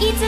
eats a